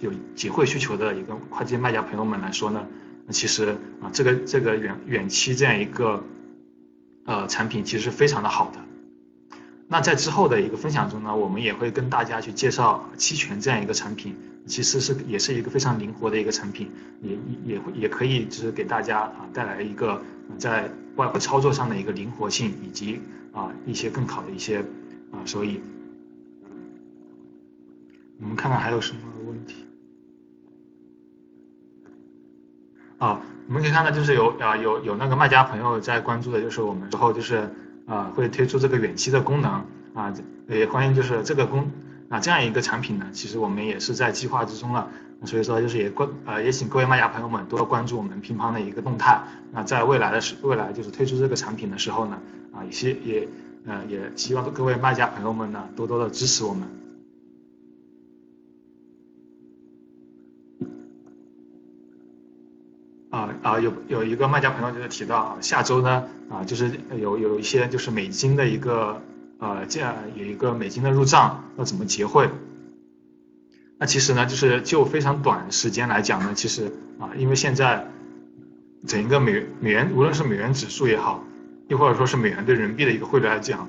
有结汇需求的一个跨境卖家朋友们来说呢，那其实啊这个这个远远期这样一个呃产品其实是非常的好的。那在之后的一个分享中呢，我们也会跟大家去介绍期权这样一个产品，其实是也是一个非常灵活的一个产品，也也会也可以就是给大家啊带来一个在外汇操作上的一个灵活性，以及啊一些更好的一些啊收益。我们看看还有什么问题啊？我们可以看到就是有啊有有那个卖家朋友在关注的，就是我们之后就是。啊，会推出这个远期的功能啊，也欢迎就是这个功啊这样一个产品呢，其实我们也是在计划之中了，所以说就是也关呃也请各位卖家朋友们多关注我们乒乓的一个动态。那在未来的时未来就是推出这个产品的时候呢，啊也希也呃也希望各位卖家朋友们呢多多的支持我们。啊有有一个卖家朋友就是提到啊下周呢啊就是有有一些就是美金的一个呃这样有一个美金的入账要怎么结汇？那其实呢就是就非常短时间来讲呢，其实啊因为现在整一个美美元无论是美元指数也好，又或者说是美元对人民币的一个汇率来讲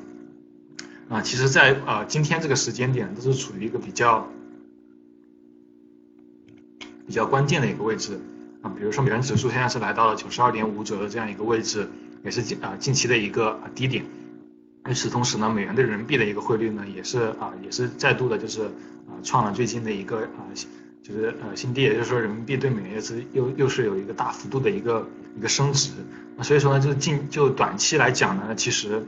啊，其实在呃今天这个时间点都是处于一个比较比较关键的一个位置。啊，比如说美元指数现在是来到了九十二点五左右这样一个位置，也是近啊近期的一个低点。与此同时呢，美元对人民币的一个汇率呢，也是啊也是再度的就是啊创了最近的一个啊就是呃新低，也就是说人民币对美元是又又是有一个大幅度的一个一个升值。那所以说呢，就近就短期来讲呢，其实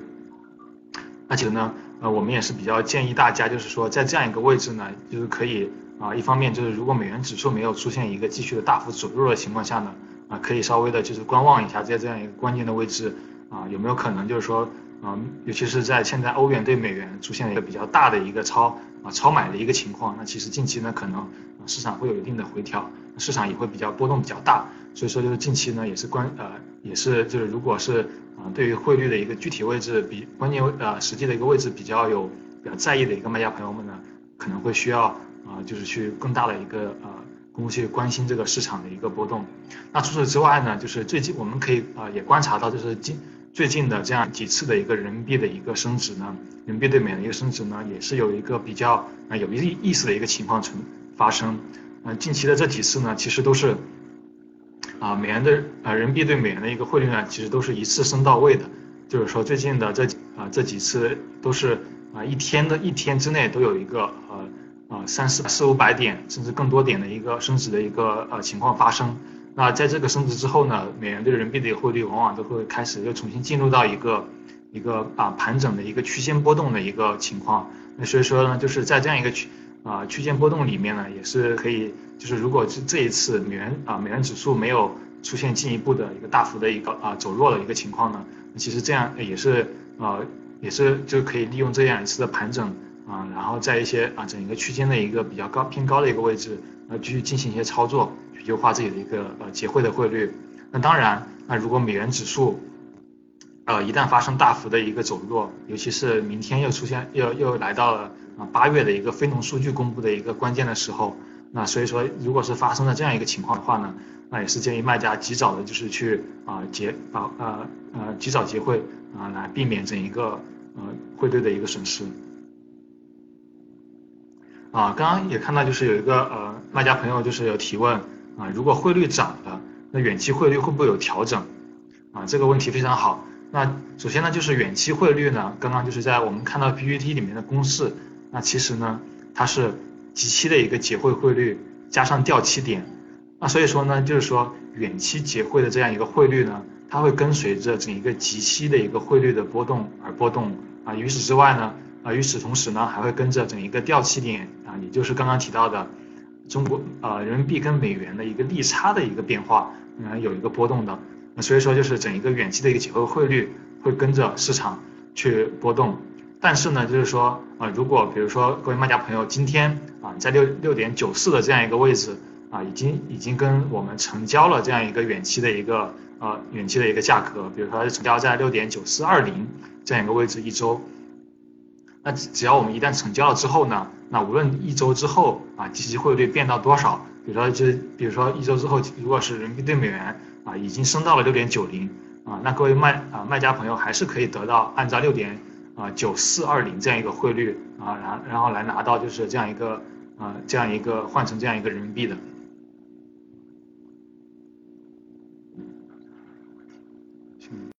而且呢，呃我们也是比较建议大家就是说在这样一个位置呢，就是可以。啊，一方面就是如果美元指数没有出现一个继续的大幅走弱的情况下呢，啊，可以稍微的就是观望一下，在这样一个关键的位置，啊，有没有可能就是说，啊，尤其是在现在欧元对美元出现了一个比较大的一个超啊超买的一个情况，那其实近期呢可能市场会有一定的回调，市场也会比较波动比较大，所以说就是近期呢也是关呃也是就是如果是啊对于汇率的一个具体位置比关键呃实际的一个位置比较有比较在意的一个卖家朋友们呢，可能会需要。就是去更大的一个呃，公去关心这个市场的一个波动。那除此之外呢，就是最近我们可以啊也观察到，就是近最近的这样几次的一个人民币的一个升值呢，人民币对美元的一个升值呢，也是有一个比较啊有意意思的一个情况存发生。嗯，近期的这几次呢，其实都是啊美元的呃人民币对美元的一个汇率呢，其实都是一次升到位的。就是说最近的这啊这几次都是啊一天的一天之内都有一个。三四四五百点甚至更多点的一个升值的一个呃情况发生，那在这个升值之后呢，美元对人民币的汇率往往都会开始又重新进入到一个一个啊盘整的一个区间波动的一个情况。那所以说呢，就是在这样一个区啊区间波动里面呢，也是可以，就是如果是这一次美元啊美元指数没有出现进一步的一个大幅的一个啊走弱的一个情况呢，其实这样也是啊也是就可以利用这样一次的盘整。啊，然后在一些啊整个区间的一个比较高偏高的一个位置，呃，继续进行一些操作，去优化自己的一个呃结汇的汇率。那当然，那如果美元指数，呃，一旦发生大幅的一个走弱，尤其是明天又出现又又来到了啊八月的一个非农数据公布的一个关键的时候，那所以说，如果是发生了这样一个情况的话呢，那也是建议卖家及早的就是去啊结啊呃呃及早结汇啊，来避免整一个呃汇兑的一个损失。啊，刚刚也看到，就是有一个呃卖家朋友就是有提问啊，如果汇率涨了，那远期汇率会不会有调整？啊，这个问题非常好。那首先呢，就是远期汇率呢，刚刚就是在我们看到 PPT 里面的公式，那其实呢，它是即期的一个结汇汇率加上掉期点。那所以说呢，就是说远期结汇的这样一个汇率呢，它会跟随着整一个即期的一个汇率的波动而波动。啊，除此之外呢。啊，与此同时呢，还会跟着整一个掉期点啊，也就是刚刚提到的中国呃人民币跟美元的一个利差的一个变化，嗯，有一个波动的。所以说就是整一个远期的一个结合汇率会跟着市场去波动。但是呢，就是说啊，如果比如说各位卖家朋友今天啊在六六点九四的这样一个位置啊，已经已经跟我们成交了这样一个远期的一个呃远期的一个价格，比如说成交在六点九四二零这样一个位置一周。那只要我们一旦成交了之后呢，那无论一周之后啊即期汇率变到多少，比如说就比如说一周之后，如果是人民币对美元啊已经升到了六点九零啊，那各位卖啊卖家朋友还是可以得到按照六点啊九四二零这样一个汇率啊，然然后来拿到就是这样一个啊这样一个换成这样一个人民币的。